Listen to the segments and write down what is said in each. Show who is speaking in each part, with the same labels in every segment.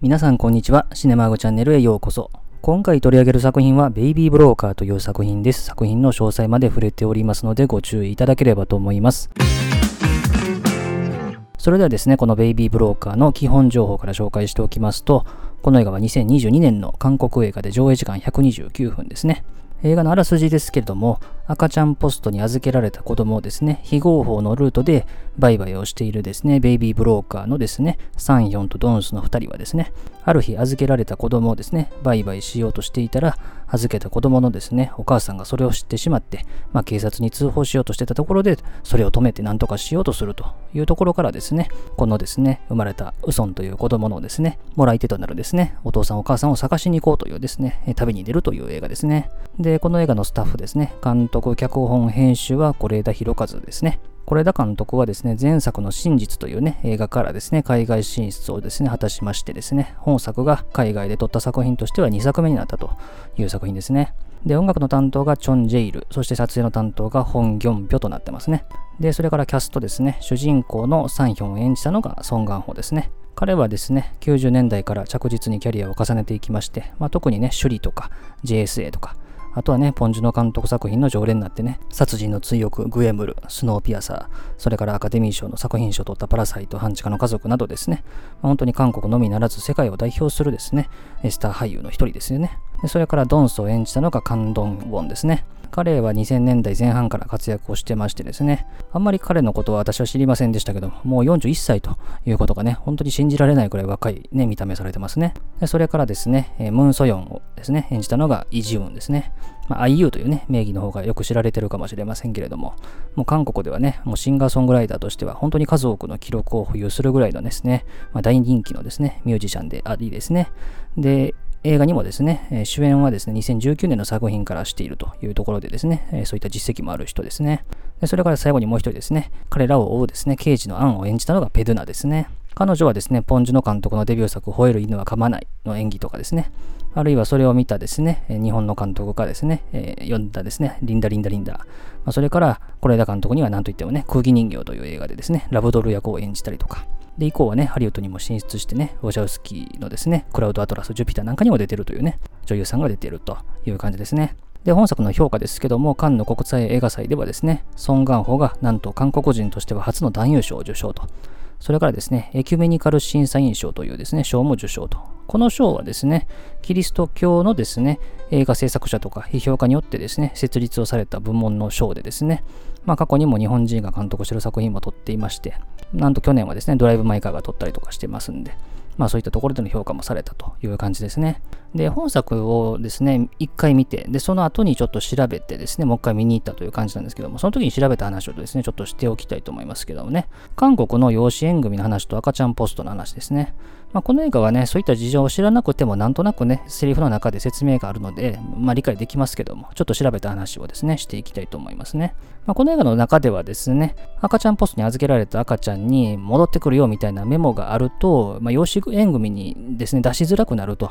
Speaker 1: 皆さんこんにちは。シネマーグチャンネルへようこそ。今回取り上げる作品はベイビーブローカーという作品です。作品の詳細まで触れておりますのでご注意いただければと思います。それではですね、このベイビーブローカーの基本情報から紹介しておきますと、この映画は2022年の韓国映画で上映時間129分ですね。映画のあらすじですけれども、赤ちゃんポストに預けられた子供をですね、非合法のルートで売買をしているですね、ベイビーブローカーのですね、サンヨンとドンスの2人はですね、ある日預けられた子供をですね、売買しようとしていたら、預けた子供のですね、お母さんがそれを知ってしまって、まあ、警察に通報しようとしてたところで、それを止めて何とかしようとするというところからですね、このですね、生まれたウソンという子供のですね、もらい手となるですね、お父さんお母さんを探しに行こうというですね、旅に出るという映画ですね。で、この映画のスタッフですね、監督、脚本、編集は是枝裕和ですね。是枝監督はですね、前作の真実というね、映画からですね、海外進出をですね、果たしましてですね、本作が海外で撮った作品としては2作目になったという作品ですね。で、音楽の担当がチョン・ジェイル、そして撮影の担当がホン・ギョンピョとなってますね。で、それからキャストですね、主人公のサンヒョンを演じたのがソン・ガンホですね。彼はですね、90年代から着実にキャリアを重ねていきまして、まあ、特にね、首里とか JSA とか、あとはね、ポンジュの監督作品の常連になってね、殺人の追憶、グエムル、スノーピアサー、それからアカデミー賞の作品賞を取ったパラサイト、半地下の家族などですね、まあ、本当に韓国のみならず世界を代表するですね、スター俳優の一人ですよね。でそれからドンスを演じたのがカンドン・ウォンですね。彼は2000年代前半から活躍をしてましてですね、あんまり彼のことは私は知りませんでしたけども、もう41歳ということがね、本当に信じられないくらい若いね、見た目されてますね。でそれからですね、ムン・ソヨンをですね、演じたのがイ・ジウンですね。まあ、IU というね、名義の方がよく知られてるかもしれませんけれども、もう韓国ではね、もうシンガーソングライターとしては本当に数多くの記録を保有するぐらいのですね、まあ、大人気のですね、ミュージシャンでありですね。で、映画にもですね、主演はですね、2019年の作品からしているというところでですね、そういった実績もある人ですね。でそれから最後にもう一人ですね、彼らを追うですね、刑事のアンを演じたのがペドゥナですね。彼女はですね、ポンジュの監督のデビュー作、吠える犬は噛まないの演技とかですね、あるいはそれを見たですね、日本の監督がですね、えー、読んだですね、リンダリンダリンダ。まあ、それから、是枝監督には何といってもね、空気人形という映画でですね、ラブドル役を演じたりとか、で、以降はね、ハリウッドにも進出してね、ウォシャウスキーのですね、クラウドアトラス、ジュピターなんかにも出てるというね、女優さんが出てるという感じですね。で、本作の評価ですけども、カンヌ国際映画祭ではですね、ソン・ガンホがなんと韓国人としては初の男優賞を受賞と。それからですね、エキュメニカル審査員賞というですね、賞も受賞と。この賞はですね、キリスト教のですね、映画制作者とか批評家によってですね、設立をされた部門の賞でですね、まあ過去にも日本人が監督してる作品も撮っていまして、なんと去年はですね、ドライブ・マイ・カーが撮ったりとかしてますんで、まあそういったところでの評価もされたという感じですね。で、本作をですね、一回見て、で、その後にちょっと調べてですね、もう一回見に行ったという感じなんですけども、その時に調べた話をですね、ちょっとしておきたいと思いますけどもね、韓国の養子縁組の話と赤ちゃんポストの話ですね。まあ、この映画はね、そういった事情を知らなくても、なんとなくね、セリフの中で説明があるので、まあ、理解できますけども、ちょっと調べた話をですね、していきたいと思いますね。まあ、この映画の中ではですね、赤ちゃんポストに預けられた赤ちゃんに戻ってくるよみたいなメモがあると、まあ、養子縁組にですね、出しづらくなると。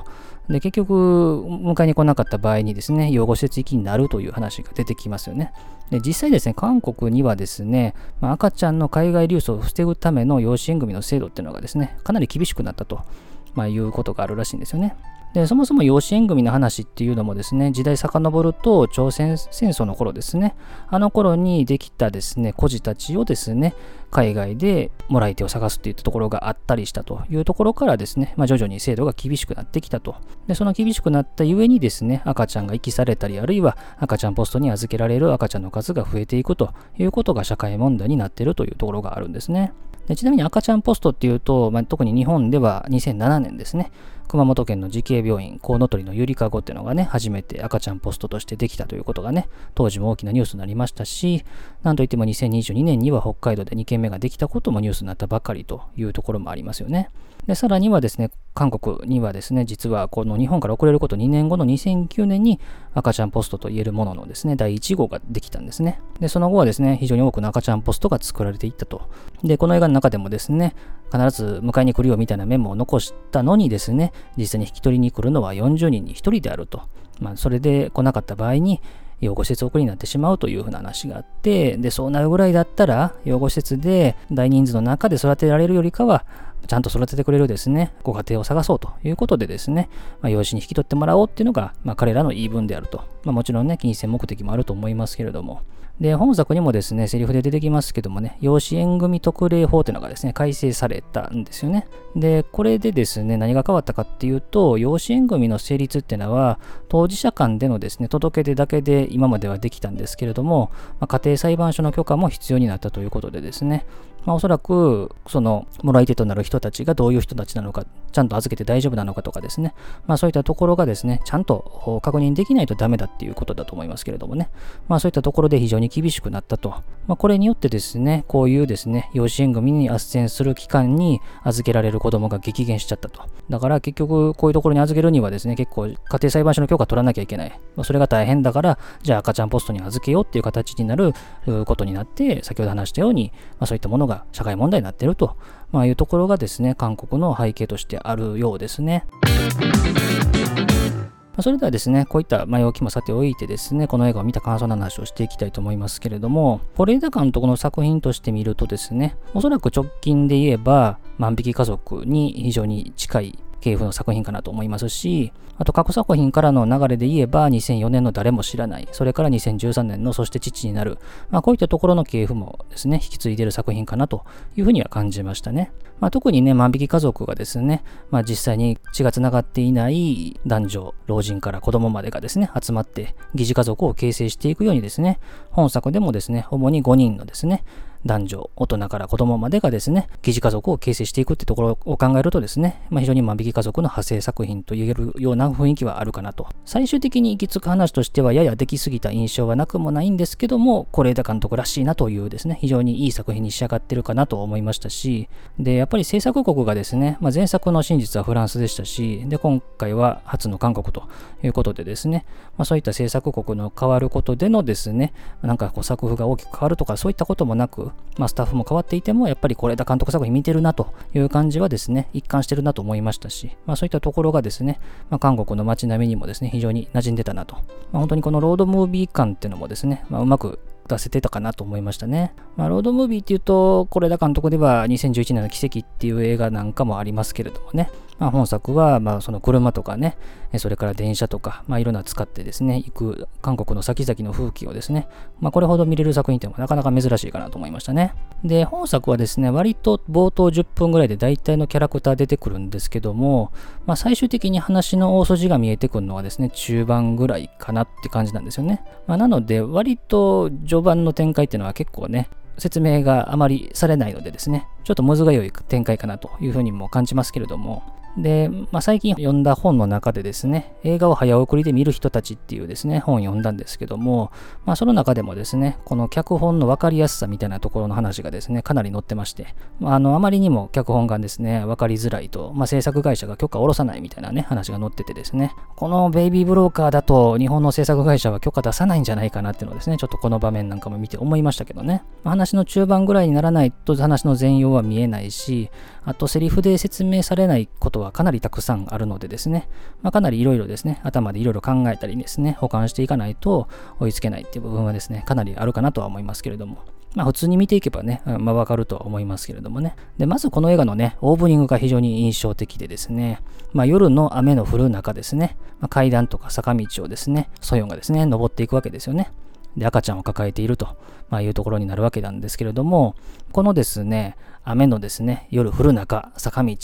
Speaker 1: で、結局、迎えに来なかった場合にですね、養護施設行きになるという話が出てきますよね。で、実際ですね、韓国にはですね、まあ、赤ちゃんの海外流送を防ぐための養子縁組の制度っていうのがですね、かなり厳しくなったと。まあ、いうことがあるらしいんですよね。でそもそも養子縁組の話っていうのもですね時代遡ると朝鮮戦争の頃ですねあの頃にできたですね孤児たちをですね海外でもらい手を探すっていったところがあったりしたというところからですね、まあ、徐々に制度が厳しくなってきたと。でその厳しくなったゆえにですね赤ちゃんが遺棄されたりあるいは赤ちゃんポストに預けられる赤ちゃんの数が増えていくということが社会問題になっているというところがあるんですね。でちなみに赤ちゃんポストっていうと、まあ、特に日本では2007年ですね、熊本県の慈恵病院、コウノトリのゆりかごっていうのがね、初めて赤ちゃんポストとしてできたということがね、当時も大きなニュースになりましたし、なんといっても2022年には北海道で2件目ができたこともニュースになったばかりというところもありますよね。で、さらにはですね、韓国にはですね、実はこの日本から遅れること2年後の2009年に赤ちゃんポストと言えるもののですね、第1号ができたんですね。で、その後はですね、非常に多くの赤ちゃんポストが作られていったと。で、この映画の中でもですね、必ず迎えに来るよみたいなメモを残したのにですね、実際に引き取りに来るのは40人に1人であると。まあ、それで来なかった場合に、養護施設送りになってしまうというふうな話があって、で、そうなるぐらいだったら、養護施設で大人数の中で育てられるよりかは、ちゃんと育ててくれるですね、ご家庭を探そうということでですね、まあ、養子に引き取ってもらおうっていうのが、まあ、彼らの言い分であると。まあ、もちろんね、金銭目的もあると思いますけれども。で、本作にもですね、セリフで出てきますけどもね、養子縁組特例法というのがですね、改正されたんですよね。で、これでですね、何が変わったかっていうと、養子縁組の成立っていうのは、当事者間でのですね、届け出だけで今まではできたんですけれども、まあ、家庭裁判所の許可も必要になったということでですね、まあ、おそらく、その、もらい手となる人たちがどういう人たちなのか、ちゃんと預けて大丈夫なのかとかですね、まあ、そういったところがですね、ちゃんと確認できないとダメだっていうことだと思いますけれどもね、まあ、そういったところで非常に厳しくなったと。まあ、これによってですね、こういうですね、養子縁組に斡旋する期間に預けられる子供が激減しちゃったと。だから結局、こういうところに預けるにはですね、結構家庭裁判所の許可取らなきゃいけない。まあ、それが大変だから、じゃあ赤ちゃんポストに預けようっていう形になることになって、先ほど話したように、まあ、そういったものが社会問題になってると、まあ、いうところがですね、韓国の背景としてあるようですね。それではですね、こういった前置きもさておいてですね、この映画を見た感想の話をしていきたいと思いますけれども、是枝監督の作品として見るとですね、おそらく直近で言えば、万引き家族に非常に近い系譜の作品かなと思いますし、あと過去作品からの流れで言えば2004年の誰も知らない、それから2013年のそして父になる、まあ、こういったところの系譜もですね、引き継いでる作品かなというふうには感じましたね。まあ、特にね、万引き家族がですね、まあ、実際に血が繋がっていない男女、老人から子供までがですね、集まって疑似家族を形成していくようにですね、本作でもですね、主に5人のですね、男女、大人から子供までがですね、疑似家族を形成していくってところを考えるとですね、まあ、非常に万引き家族の派生作品と言えるような雰囲気はあるかなと。最終的に行き着く話としてはややできすぎた印象はなくもないんですけども、是枝監督らしいなというですね、非常にいい作品に仕上がってるかなと思いましたし、で、やっぱり制作国がですね、まあ、前作の真実はフランスでしたし、で、今回は初の韓国ということでですね、まあ、そういった制作国の変わることでのですね、なんかこう作風が大きく変わるとかそういったこともなく、まあ、スタッフも変わっていても、やっぱり是枝監督作品見てるなという感じはですね、一貫してるなと思いましたし、まあ、そういったところがですね、まあ、韓国の街並みにもですね、非常に馴染んでたなと。まあ、本当にこのロードムービー感っていうのもですね、まあ、うまく出せてたかなと思いましたね。まあ、ロードムービーっていうと、是枝監督では2011年の奇跡っていう映画なんかもありますけれどもね、まあ、本作は、まあ、その車とかね、それから電車とか、まあ、いろんな使ってですね、行く韓国の先々の風景をですね、まあ、これほど見れる作品っていうのはなかなか珍しいかなと思いましたね。で、本作はですね、割と冒頭10分ぐらいで大体のキャラクター出てくるんですけども、まあ、最終的に話の大筋が見えてくるのはですね、中盤ぐらいかなって感じなんですよね。まあ、なので、割と序盤の展開っていうのは結構ね、説明があまりされないのでですね、ちょっとむずが良い展開かなというふうにも感じますけれども、で、まあ、最近読んだ本の中でですね、映画を早送りで見る人たちっていうですね、本を読んだんですけども、まあ、その中でもですね、この脚本の分かりやすさみたいなところの話がですね、かなり載ってまして、まあ、あの、あまりにも脚本がですね、分かりづらいと、まあ、制作会社が許可を下ろさないみたいなね、話が載っててですね、このベイビーブローカーだと日本の制作会社は許可出さないんじゃないかなっていうのをですね、ちょっとこの場面なんかも見て思いましたけどね、話の中盤ぐらいにならないと話の全容は見えないし、あとセリフで説明されないことははかなりたくさんあるのでですね、まあ、かなりいろいろですね、頭でいろいろ考えたりですね、保管していかないと追いつけないっていう部分はですね、かなりあるかなとは思いますけれども。まあ普通に見ていけばね、まあわかるとは思いますけれどもね。で、まずこの映画のね、オープニングが非常に印象的でですね、まあ夜の雨の降る中ですね、まあ、階段とか坂道をですね、ソヨンがですね、登っていくわけですよね。で、赤ちゃんを抱えていると、まあ、いうところになるわけなんですけれども、このですね、雨のですね、夜降る中、坂道、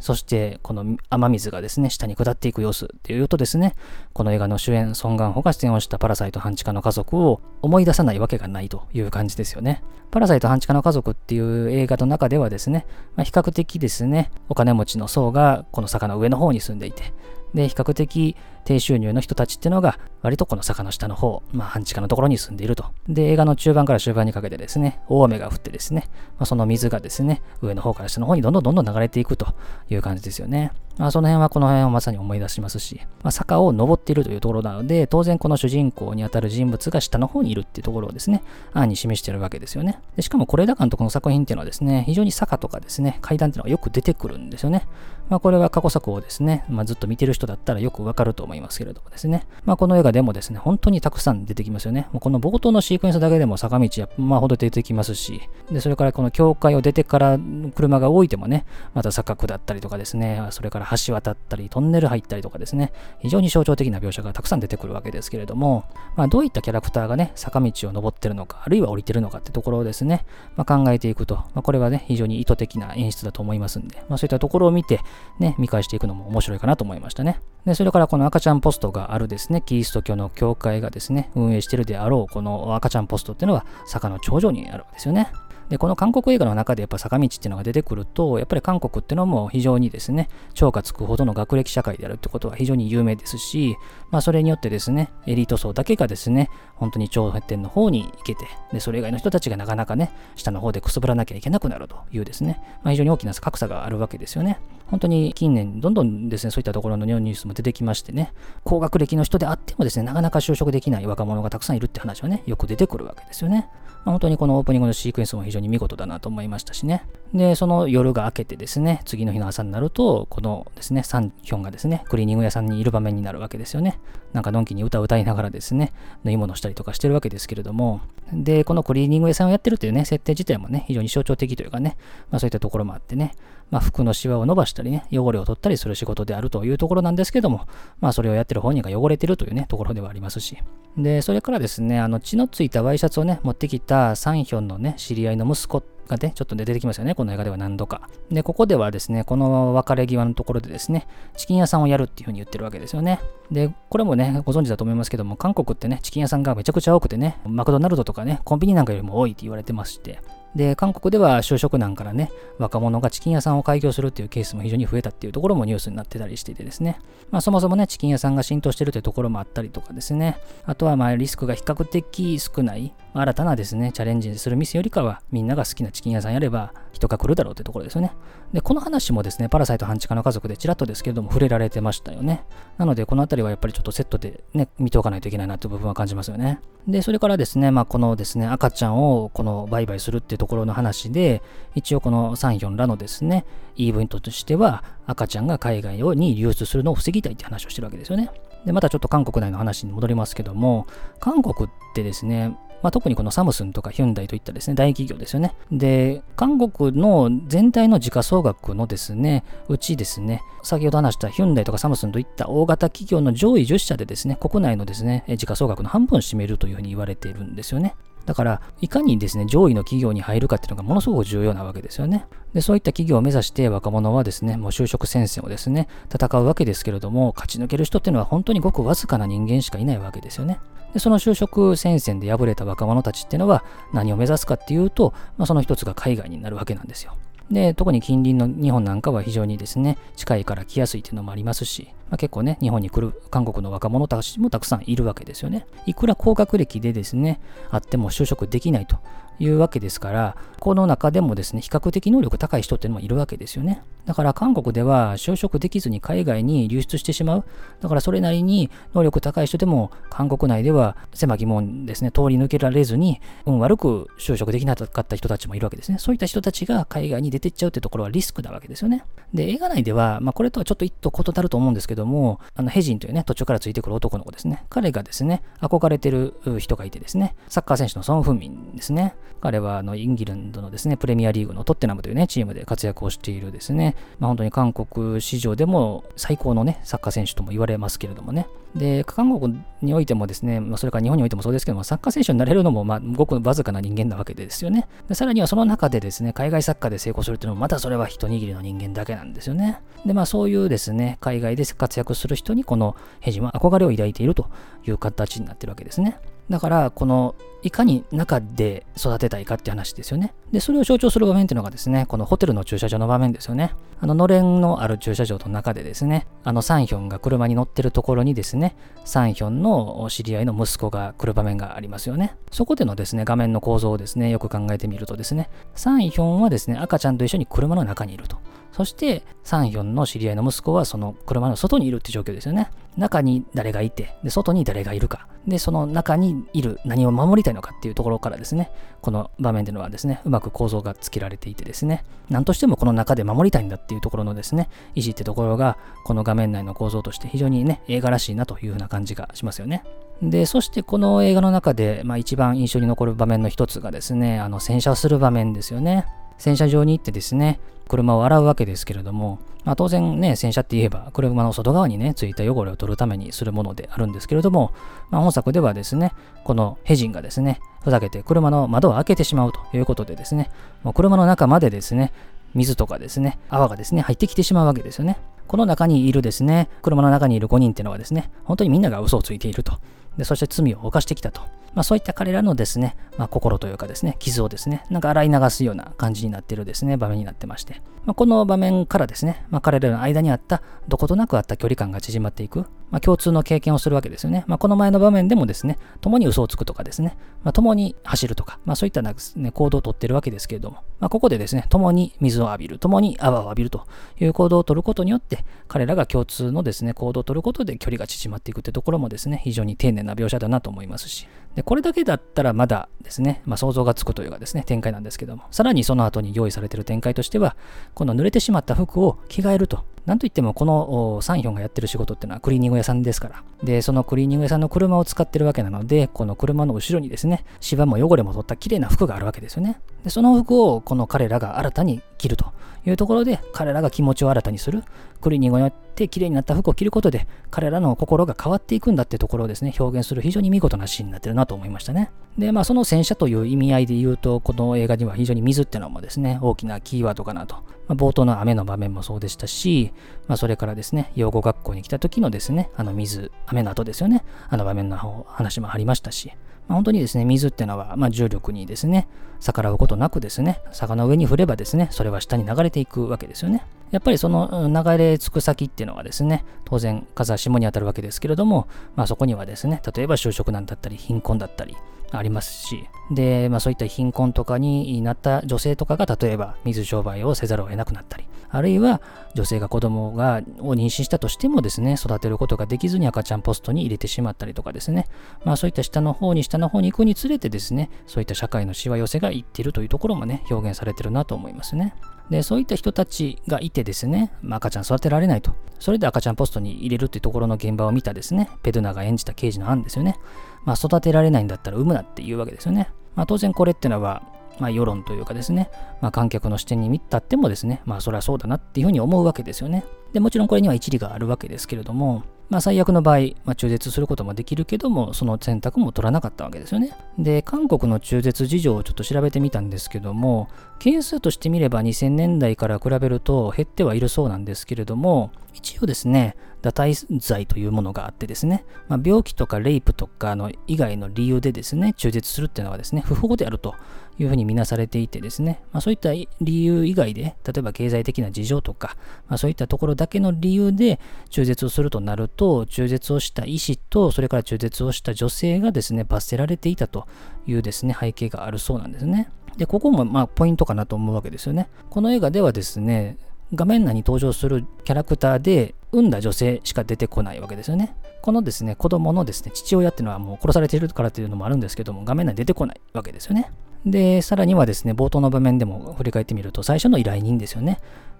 Speaker 1: そしてこの雨水がですね、下に下っていく様子っていうとですね、この映画の主演、ソン・ガンホが出演をしたパラサイト半地下の家族を思い出さないわけがないという感じですよね。パラサイト半地下の家族っていう映画の中ではですね、まあ、比較的ですね、お金持ちの層がこの坂の上の方に住んでいて、で、比較的低収入の人たちっていうのが、割とこの坂の下の方、まあ、半地下のところに住んでいると。で、映画の中盤から終盤にかけてですね、大雨が降ってですね、まあ、その水がですね、上の方から下の方にどんどんどんどん流れていくという感じですよね。まあ、その辺はこの辺をまさに思い出しますし、まあ、坂を登っているというところなので、当然この主人公にあたる人物が下の方にいるっていうところをですね、案に示してるわけですよね。でしかも是枝監督の作品っていうのはですね、非常に坂とかですね、階段っていうのがよく出てくるんですよね。まあ、これは過去作をですね、まあ、ずっと見てる人だったらよくわかると思いますいますけれどもですね、まあ、この映画でもですね、本当にたくさん出てきますよね。もうこの冒頭のシークエンスだけでも坂道や、まあ、ほど出てきますし、で、それからこの教会を出てから車が動いてもね、また坂下ったりとかですね、それから橋渡ったり、トンネル入ったりとかですね、非常に象徴的な描写がたくさん出てくるわけですけれども、まあ、どういったキャラクターがね、坂道を登ってるのか、あるいは降りてるのかってところをですね、まあ、考えていくと、まあ、これはね、非常に意図的な演出だと思いますんで、まあ、そういったところを見て、ね、見返していくのも面白いかなと思いましたね。で、それからこの赤ちゃんちゃんポストがあるですね、キリスト教の教会がですね、運営してるであろう、この赤ちゃんポストっていうのは坂の頂上にあるわけですよね。で、この韓国映画の中でやっぱ坂道っていうのが出てくると、やっぱり韓国っていうのも非常にですね、超がつくほどの学歴社会であるってことは非常に有名ですし、まあそれによってですね、エリート層だけがですね、本当に頂点の方に行けて、で、それ以外の人たちがなかなかね、下の方でくすぶらなきゃいけなくなるというですね、まあ非常に大きな格差があるわけですよね。本当に近年、どんどんですね、そういったところのニュースも出てきましてね、高学歴の人であってもですね、なかなか就職できない若者がたくさんいるって話はね、よく出てくるわけですよね。まあ、本当にこのオープニングのシークエンスも非常に見事だなと思いましたしね。で、その夜が明けてですね、次の日の朝になると、このですね、サンヒョンがですね、クリーニング屋さんにいる場面になるわけですよね。なんかのんきに歌を歌いながらですね、縫い物したりとかしてるわけですけれども、で、このクリーニング屋さんをやってるというね、設定自体もね、非常に象徴的というかね、まあそういったところもあってね、まあ、服のシワを伸ばしたりね、汚れを取ったりする仕事であるというところなんですけども、まあ、それをやってる本人が汚れてるというね、ところではありますし。で、それからですね、あの、血のついたワイシャツをね、持ってきたサンヒョンのね、知り合いの息子がね、ちょっとね出てきますよね、この映画では何度か。で、ここではですね、この別れ際のところでですね、チキン屋さんをやるっていうふうに言ってるわけですよね。で、これもね、ご存知だと思いますけども、韓国ってね、チキン屋さんがめちゃくちゃ多くてね、マクドナルドとかね、コンビニなんかよりも多いって言われてまして、で、韓国では就職難からね、若者がチキン屋さんを開業するっていうケースも非常に増えたっていうところもニュースになってたりしていてですね、まあそもそもね、チキン屋さんが浸透してるというところもあったりとかですね、あとはまあリスクが比較的少ない、新たなですね、チャレンジする店よりかは、みんなが好きなチキン屋さんやれば人が来るだろうというところですよね。で、この話もですね、パラサイト半地下の家族でちらっとですけれども触れられてましたよね。なので、このあたりはやっぱりちょっとセットでね、見ておかないといけないなという部分は感じますよね。で、それからですね、まあこのですね、赤ちゃんをこの売買するっていうところの話で、一応このサンヒョンらのですね、言い分としては、赤ちゃんが海外に流出するのを防ぎたいって話をしてるわけですよね。で、またちょっと韓国内の話に戻りますけども、韓国ってですね、まあ、特にこのサムスンとかヒュンダイといったですね、大企業ですよね。で、韓国の全体の時価総額のですね、うちですね、先ほど話したヒュンダイとかサムスンといった大型企業の上位10社でですね、国内のですね、時価総額の半分を占めるというふうに言われているんですよね。だから、いかにですね、上位の企業に入るかっていうのがものすごく重要なわけですよね。で、そういった企業を目指して若者はですね、もう就職戦線をですね、戦うわけですけれども、勝ち抜ける人っていうのは本当にごくわずかな人間しかいないわけですよね。で、その就職戦線で敗れた若者たちっていうのは何を目指すかっていうと、まあ、その一つが海外になるわけなんですよ。で、特に近隣の日本なんかは非常にですね、近いから来やすいっていうのもありますし、まあ、結構ね、日本に来る韓国の若者たちもたくさんいるわけですよね。いくら高学歴でですね、あっても就職できないというわけですから、この中でもですね、比較的能力高い人っていうのもいるわけですよね。だから韓国では就職できずに海外に流出してしまう。だからそれなりに能力高い人でも韓国内では狭き門ですね、通り抜けられずに、運悪く就職できなかった人たちもいるわけですね。そういった人たちが海外に出てっちゃうってところはリスクなわけですよね。で、映画内では、まあこれとはちょっと一途異なると思うんですけども、あのヘジンというね、途中からついてくる男の子ですね。彼がですね、憧れてる人がいてですね、サッカー選手のソン・フンミンですね。彼はあのインギランドのですね、プレミアリーグのトッテナムというね、チームで活躍をしているですね、まあ、本当に韓国史上でも最高のね、サッカー選手とも言われますけれどもね。で、韓国においてもですね、まあ、それから日本においてもそうですけども、サッカー選手になれるのも、まあ、ごくわずかな人間なわけですよね。でさらにはその中でですね、海外サッカーで成功するっていうのも、またそれは一握りの人間だけなんですよね。で、まあそういうですね、海外で活躍する人にこのヘジは憧れを抱いているという形になってるわけですね。だから、このいかに中で育てたいかって話ですよね。で、それを象徴する場面っていうのがですね、このホテルの駐車場の場面ですよね。あの、のれんのある駐車場の中でですね、あの、サンヒョンが車に乗ってるところにですね、サンヒョンの知り合いの息子が来る場面がありますよね。そこでのですね、画面の構造をですね、よく考えてみるとですね、サンヒョンはですね、赤ちゃんと一緒に車の中にいると。そして、サンヒョンの知り合いの息子はその車の外にいるって状況ですよね。中に誰がいて、で、外に誰がいるか。で、その中にいる何を守りたいのかっていうところからですね、この場面でのはですね、うまく構造がつけられていてですね、何としてもこの中で守りたいんだっていうところのですね、意思ってところが、この画面内の構造として非常にね、映画らしいなというふうな感じがしますよね。で、そしてこの映画の中で、まあ、一番印象に残る場面の一つがですね、あの洗車する場面ですよね。洗車場に行ってですね、車を洗うわけですけれども、まあ、当然ね、洗車って言えば、車の外側にね、ついた汚れを取るためにするものであるんですけれども、まあ、本作ではですね、このヘジンがですね、ふざけて車の窓を開けてしまうということでですね、もう車の中までですね、水とかですね、泡がですね、入ってきてしまうわけですよね。この中にいるですね、車の中にいる5人っていうのはですね、本当にみんなが嘘をついていると。で、そして罪を犯してきたと。まあ、そういった彼らのですね、まあ、心というかですね、傷をですね、なんか洗い流すような感じになっているですね、場面になってまして、まあ、この場面からですね、ま、彼らの間にあった、どことなくあった距離感が縮まっていく、ま、共通の経験をするわけですよね。ま、この前の場面でもですね、共に嘘をつくとかですね、ま、共に走るとか、ま、そういったな、ね、行動をとってるわけですけれども、ま、ここでですね、共に水を浴びる、共に泡を浴びるという行動をとることによって、彼らが共通のですね、行動をとることで距離が縮まっていくってところもですね、非常に丁寧な描写だなと思いますし、でこれだけだったらまだですね、まあ、想像がつくというかですね、展開なんですけども、さらにその後に用意されている展開としては、この濡れてしまった服を着替えると。なんといってもこのサンヒョンがやってる仕事っていうのはクリーニング屋さんですから。で、そのクリーニング屋さんの車を使ってるわけなので、この車の後ろにですね、芝も汚れも取った綺麗な服があるわけですよね。で、その服をこの彼らが新たに着るというところで、彼らが気持ちを新たにする。クリーニングによって綺麗になった服を着ることで、彼らの心が変わっていくんだってところをですね、表現する非常に見事なシーンになってるなと思いましたね。で、まあその戦車という意味合いで言うと、この映画には非常に水っていうのもですね、大きなキーワードかなと。まあ、冒頭の雨の場面もそうでしたし、まあそれからですね、養護学校に来た時のですね、あの水、雨の後ですよね、あの場面の話もありましたし、まあ、本当にですね、水ってのは、まあ、重力にですね、逆らうことなくですね、坂の上に振ればですね、それは下に流れていくわけですよね。やっぱりその流れ着く先っていうのはですね、当然風下に当たるわけですけれども、まあそこにはですね、例えば就職難だったり貧困だったりありますし、で、まあそういった貧困とかになった女性とかが例えば水商売をせざるを得なくなったり、あるいは女性が子供がを妊娠したとしてもですね、育てることができずに赤ちゃんポストに入れてしまったりとかですね、まあそういった下の方に下の方に行くにつれてですね、そういった社会のしわ寄せがいっているというところもね、表現されてるなと思いますね。で、そういった人たちがいてですね、まあ、赤ちゃん育てられないと。それで赤ちゃんポストに入れるっていうところの現場を見たですね、ペドナが演じた刑事の案ですよね。まあ、育てられないんだったら産むなっていうわけですよね。まあ、当然これってのは、まあ、世論というかですね、まあ、観客の視点に見たってもですね、まあ、それはそうだなっていうふうに思うわけですよね。で、もちろんこれには一理があるわけですけれども、まあ、最悪の場合、まあ、中絶することもできるけども、その選択も取らなかったわけですよね。で、韓国の中絶事情をちょっと調べてみたんですけども、件数としてみれば2000年代から比べると減ってはいるそうなんですけれども、一応ですね、堕胎罪というものがあってですね、まあ、病気とかレイプとかの以外の理由でですね、中絶するっていうのはですね、不法であるというふうに見なされていてですね、まあ、そういった理由以外で、例えば経済的な事情とか、まあ、そういったところだけの理由で中絶をするとなると、中絶をした医師と、それから中絶をした女性がですね、罰せられていたというですね、背景があるそうなんですね。で、ここもまあポイントかなと思うわけですよね。この映画ではですね、画面内に登場するキャラクターで産んだ女性しか出てこないわけですよね。このですね、子供のですね、父親っていうのはもう殺されているからっていうのもあるんですけども、画面内に出てこないわけですよね。で、さらにはですね、冒頭の場面でも振り返ってみると、最初の依頼人ですよね。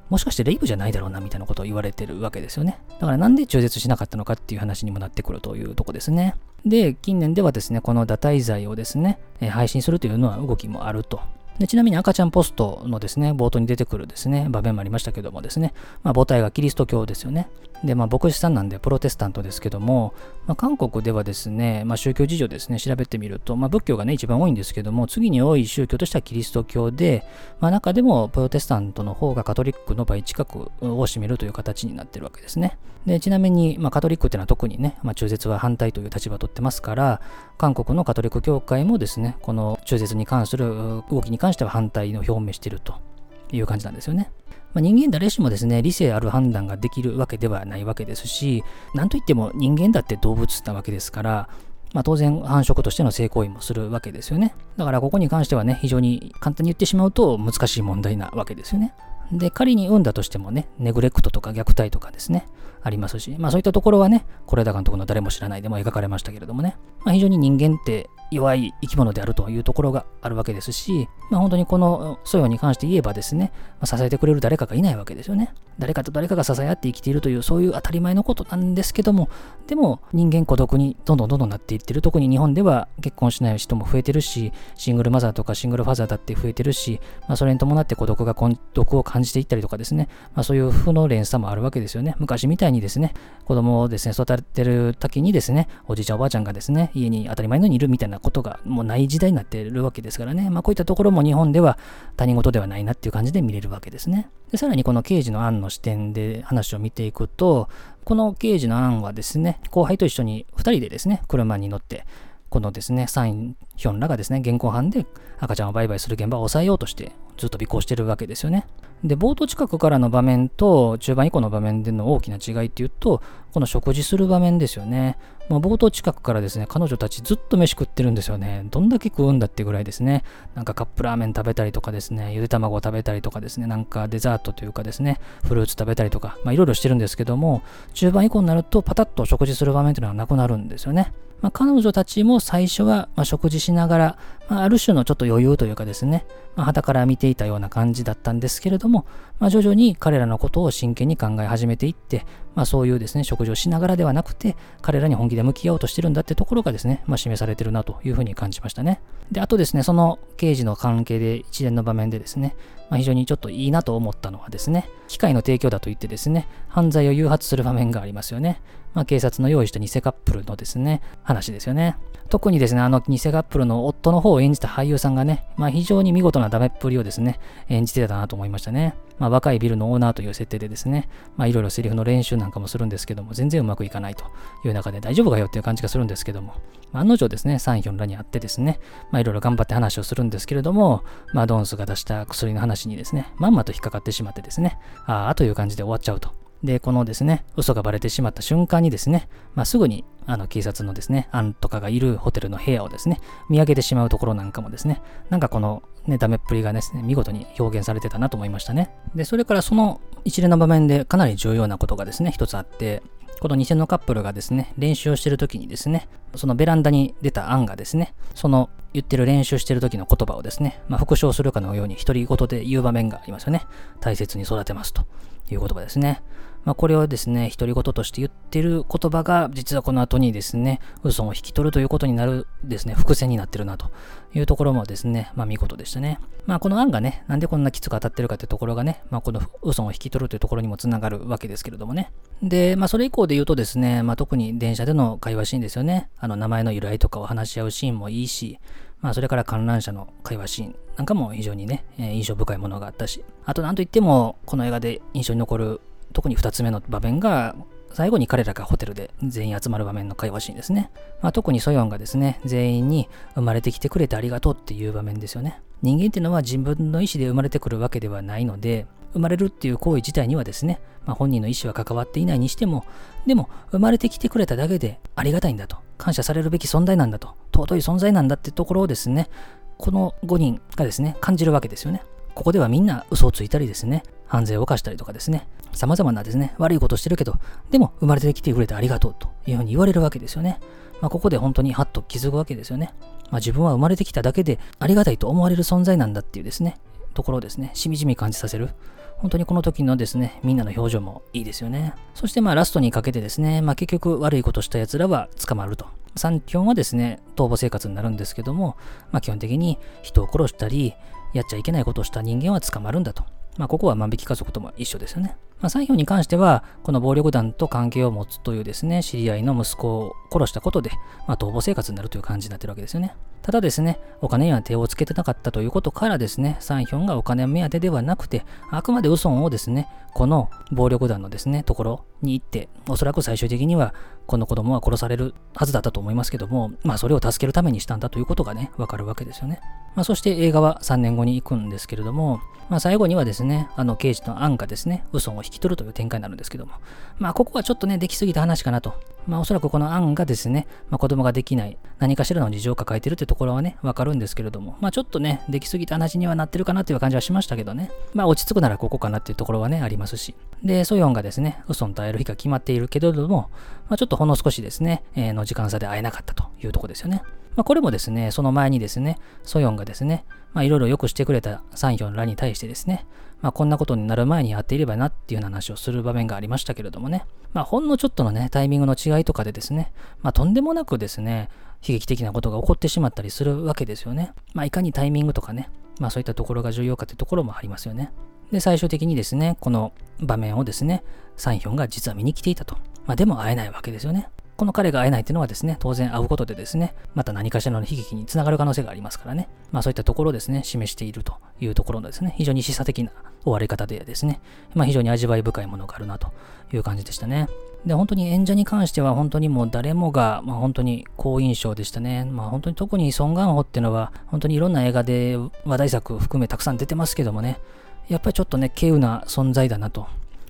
Speaker 1: もしかしてレイプじゃないだろうなみたいなことを言われてるわけですよね。だからなんで中絶しなかったのかっていう話にもなってくるというとこですね。で、近年ではですね、この堕胎罪をですね、配信するというのは動きもあると。でちなみに赤ちゃんポストのですね、冒頭に出てくるですね、場面もありましたけどもですね、まあ、母体がキリスト教ですよね。で、まあ、牧師さんなんでプロテスタントですけども、まあ、韓国ではですね、まあ、宗教事情ですね、調べてみると、まあ、仏教がね、一番多いんですけども、次に多い宗教としてはキリスト教で、まあ、中でもプロテスタントの方がカトリックの倍近くを占めるという形になってるわけですね。で、ちなみに、まあ、カトリックっていうのは特にね、まあ、中絶は反対という立場を取ってますから、韓国のカトリック教会もですね、この中絶に関する動きに関しては反対の表明しているという感じなんですよね。まあ、人間誰しもですね、理性ある判断ができるわけではないわけですし、なんといっても人間だって動物なわけですから、まあ、当然繁殖としての性行為もするわけですよね。だからここに関してはね、非常に簡単に言ってしまうと難しい問題なわけですよね。で、仮に産んだとしてもね、ネグレクトとか虐待とかですね、ありますし、まあそういったところはね、是枝監督の誰も知らないでも描かれましたけれどもね、まあ、非常に人間って弱い生き物であるというところがあるわけですし、まあ、本当にこのソヨに関して言えばですね、まあ、支えてくれる誰かがいないわけですよね。誰かと誰かが支え合って生きているという、そういう当たり前のことなんですけども、でも人間孤独にどんどんどんどんなっていってる。特に日本では結婚しない人も増えてるし、シングルマザーとかシングルファザーだって増えてるし、まあ、それに伴って孤独が孤独を感じていったりとかですね、まあ、そういう負の連鎖もあるわけですよね。昔みたいにですね、子供をですね、育てる時にですね、おじいちゃんおばあちゃんがですね、家に当たり前のようにいるみたいなことがもうない時代になってるわけですからね、まあ、こういったところも日本では他人事ではないなっていう感じで見れるわけですね。でさらにこの刑事の案の視点で話を見ていくと、この刑事の案はですね、後輩と一緒に2人でですね、車に乗って、このですね、サインヒョンらがですね、現行犯で赤ちゃんを売買する現場を抑えようとしてずっと尾行してるわけですよね。で、冒頭近くからの場面と中盤以降の場面での大きな違いっていうと、この食事する場面ですよね。まあ、冒頭近くからですね、彼女たちずっと飯食ってるんですよね。どんだけ食うんだってぐらいですね。なんかカップラーメン食べたりとかですね、ゆで卵を食べたりとかですね、なんかデザートというかですね、フルーツ食べたりとか、まあいろいろしてるんですけども、中盤以降になるとパタッと食事する場面というのはなくなるんですよね。まあ、彼女たちも最初はま食事しながら、まあ、ある種のちょっと余裕というかですね、まあ、旗から見ていたような感じだったんですけれども、もまあ、徐々に彼らのことを真剣に考え始めていって、まあ、そういうですね、食事をしながらではなくて、彼らに本気で向き合おうとしてるんだってところがですね、まあ、示されてるなというふうに感じましたね。で、あとですね、その刑事の関係で一連の場面でですね、まあ、非常にちょっといいなと思ったのはですね、機械の提供だと言ってですね、犯罪を誘発する場面がありますよね。まあ、警察の用意した偽カップルのですね、話ですよね。特にですね、あの偽カップルの夫の方を演じた俳優さんがね、まあ、非常に見事なダメっぷりをですね、演じてたなと思いましたね。まあ、若いビルのオーナーという設定でですね、まあ、いろいろセリフの練習なんかもするんですけども、全然うまくいかないという中で大丈夫かよっていう感じがするんですけども、まあ、案の定ですね、サンヒョンらに会ってですね、まあ、いろいろ頑張って話をするんですけれども、まあ、ドンスが出した薬の話にですね、まんまと引っかかってしまってですね、ああという感じで終わっちゃうと。で、このですね、嘘がバレてしまった瞬間にですね、まあ、すぐにあの警察のですね、アンとかがいるホテルの部屋をですね、見上げてしまうところなんかもですね、なんかこのね、ダメっぷりがですね、見事に表現されてたなと思いましたね。で、それからその一連の場面でかなり重要なことがですね、一つあって、この偽のカップルがですね、練習をしてる時にですね、そのベランダに出た案がですね、その言ってる練習してる時の言葉をですね、まあ、復唱するかのように独り言で言う場面がありますよね。大切に育てますという言葉ですね。まあ、これをですね、独り言として言ってる言葉が、実はこの後にですね、嘘を引き取るということになるですね、伏線になってるなというところもですね、まあ見事でしたね。まあこの案がね、なんでこんなきつく当たってるかというところがね、まあこの嘘を引き取るというところにもつながるわけですけれどもね。で、まあそれ以降で言うとですね、まあ特に電車での会話シーンですよね。あの名前の由来とかを話し合うシーンもいいし、まあ、それから観覧車の会話シーンなんかも非常にね、え、印象深いものがあったし、あと何といっても、この映画で印象に残る特に2つ目の場面が、最後に彼らがホテルで全員集まる場面の会話シーンですね。まあ、特にソヨンがですね、全員に生まれてきてくれてありがとうっていう場面ですよね。人間っていうのは自分の意思で生まれてくるわけではないので、生まれるっていう行為自体にはですね、まあ、本人の意思は関わっていないにしても、でも生まれてきてくれただけでありがたいんだと、感謝されるべき存在なんだと、尊い存在なんだってところをですね、この5人がですね、感じるわけですよね。ここではみんな嘘をついたりですね、犯罪を犯したりとかですね、様々なですね、悪いことしてるけど、でも生まれてきてくれてありがとうというふうに言われるわけですよね。まあ、ここで本当にハッと気づくわけですよね。まあ、自分は生まれてきただけでありがたいと思われる存在なんだっていうですね、ところをですね、しみじみ感じさせる。本当にこの時のですね、みんなの表情もいいですよね。そしてまあラストにかけてですね、まあ結局悪いことした奴らは捕まると。三基本はですね、逃亡生活になるんですけども、まあ基本的に人を殺したり、やっちゃいけないことをした人間は捕まるんだと。まあ、ここは万引き家族とも一緒ですよね。まあ、3票に関しては、この暴力団と関係を持つというですね、知り合いの息子を殺したことで、まあ、逃亡生活になるという感じになってるわけですよね。ただですね、お金には手をつけてなかったということからですね、サンヒョンがお金目当てではなくて、あくまでウソンをですね、この暴力団のですね、ところに行って、おそらく最終的には、この子供は殺されるはずだったと思いますけども、まあそれを助けるためにしたんだということがね、わかるわけですよね。まあそして映画は3年後に行くんですけれども、まあ最後にはですね、あの刑事のアンがですね、ウソンを引き取るという展開になるんですけども、まあここはちょっとね、できすぎた話かなと。まあおそらくこのアンがですね、まあ子供ができない、何かしらの事情を抱えてるってとこころはね、わかるんですけれども、まあちょっとね、できすぎた話にはなってるかなっていう感じはしましたけどね、まあ落ち着くならここかなっていうところはね、ありますし。で、ソヨンがですね、ウソンと会える日が決まっているけれども、まあちょっとほんの少しですね、えー、の時間差で会えなかったというところですよね。まあこれもですね、その前にですね、ソヨンがですね、まあいろいろよくしてくれたサンヒョンらに対してですね、まあこんなことになる前にやっていればなっていうような話をする場面がありましたけれどもね、まあほんのちょっとのね、タイミングの違いとかでですね、まあとんでもなくですね、悲劇的なことが起こってしまったりするわけですよね。まあいかにタイミングとかね、まあそういったところが重要かというところもありますよね。で、最終的にですね、この場面をですね、サンヒョンが実は見に来ていたと。まあでも会えないわけですよね。この彼が会えないっていうのはですね、当然会うことでですね、また何かしらの悲劇につながる可能性がありますからね、まあそういったところをですね、示しているというところのですね、非常に示唆的な終わり方でですね、まあ非常に味わい深いものがあるなという感じでしたね。で、本当に演者に関しては本当にもう誰もが、まあ本当に好印象でしたね。まあ本当に特にソン・ガンホっていうのは、本当にいろんな映画で話題作含めたくさん出てますけどもね、やっぱりちょっとね、稀有な存在だなと。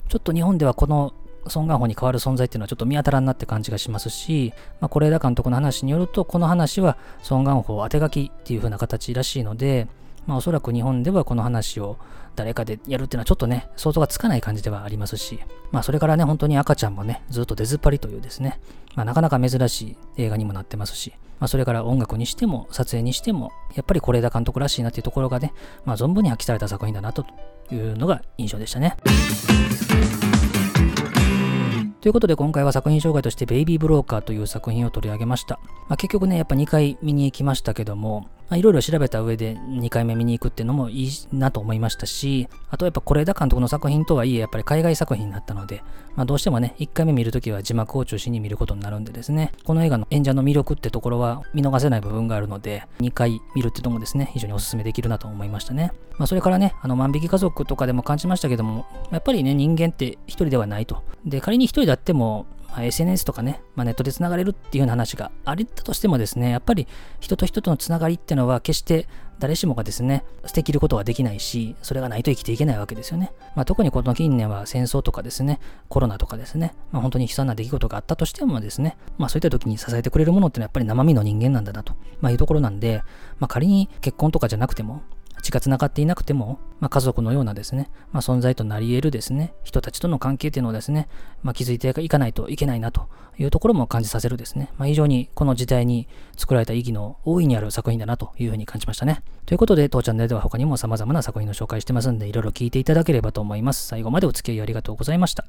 Speaker 1: ちょっと日本ではこのソン・ガンホに代わる存在っていうのはちょっと見当たらんなって感じがしますし、まあ、是枝監督の話によると、この話はソン・ガンホ当て書きっていう風な形らしいので、まあ、おそらく日本ではこの話を誰かでやるっていうのはちょっとね、想像がつかない感じではありますし、まあそれからね、本当に赤ちゃんもね、ずっと出ずっぱりというですね、まあなかなか珍しい映画にもなってますし、まあそれから音楽にしても撮影にしても、やっぱり是枝監督らしいなっていうところがね、まあ存分に発揮された作品だなというのが印象でしたね。ということで今回は作品紹介としてベイビーブローカーという作品を取り上げました。まあ、結局ね、やっぱ2回見に行きましたけども、いろいろ調べた上で2回目見に行くっていうのもいいなと思いましたし、あとやっぱ是枝監督の作品とはいえ、やっぱり海外作品になったので、まあ、どうしてもね、1回目見るときは字幕を中心に見ることになるんでですね、この映画の演者の魅力ってところは見逃せない部分があるので、2回見るってともですね、非常にお勧めできるなと思いましたね。まあ、それからね、あの万引き家族とかでも感じましたけども、やっぱりね、人間って一人ではないと。で、仮に一人であっても、まあ、SNS とかね、まあ、ネットで繋がれるっていうような話がありったとしてもですね、やっぱり人と人とのつながりっていうのは決して誰しもがですね、捨てきることはできないし、それがないと生きていけないわけですよね。まあ、特にこの近年は戦争とかですね、コロナとかですね、まあ、本当に悲惨な出来事があったとしてもですね、まあ、そういった時に支えてくれるものっていうのはやっぱり生身の人間なんだなと、まあ、いうところなんで、まあ、仮に結婚とかじゃなくても、血が繋がっていなくても、まあ、家族のようなですね、まあ、存在となり得るですね、人たちとの関係っていうのをですね、まあ、気づいていかないといけないなというところも感じさせるですね、まあ、非常にこの時代に作られた意義の大いにある作品だなというふうに感じましたね。ということで、当チャンネルでは他にも様々な作品の紹介してますんで、いろいろ聞いていただければと思います。最後までお付き合いありがとうございました。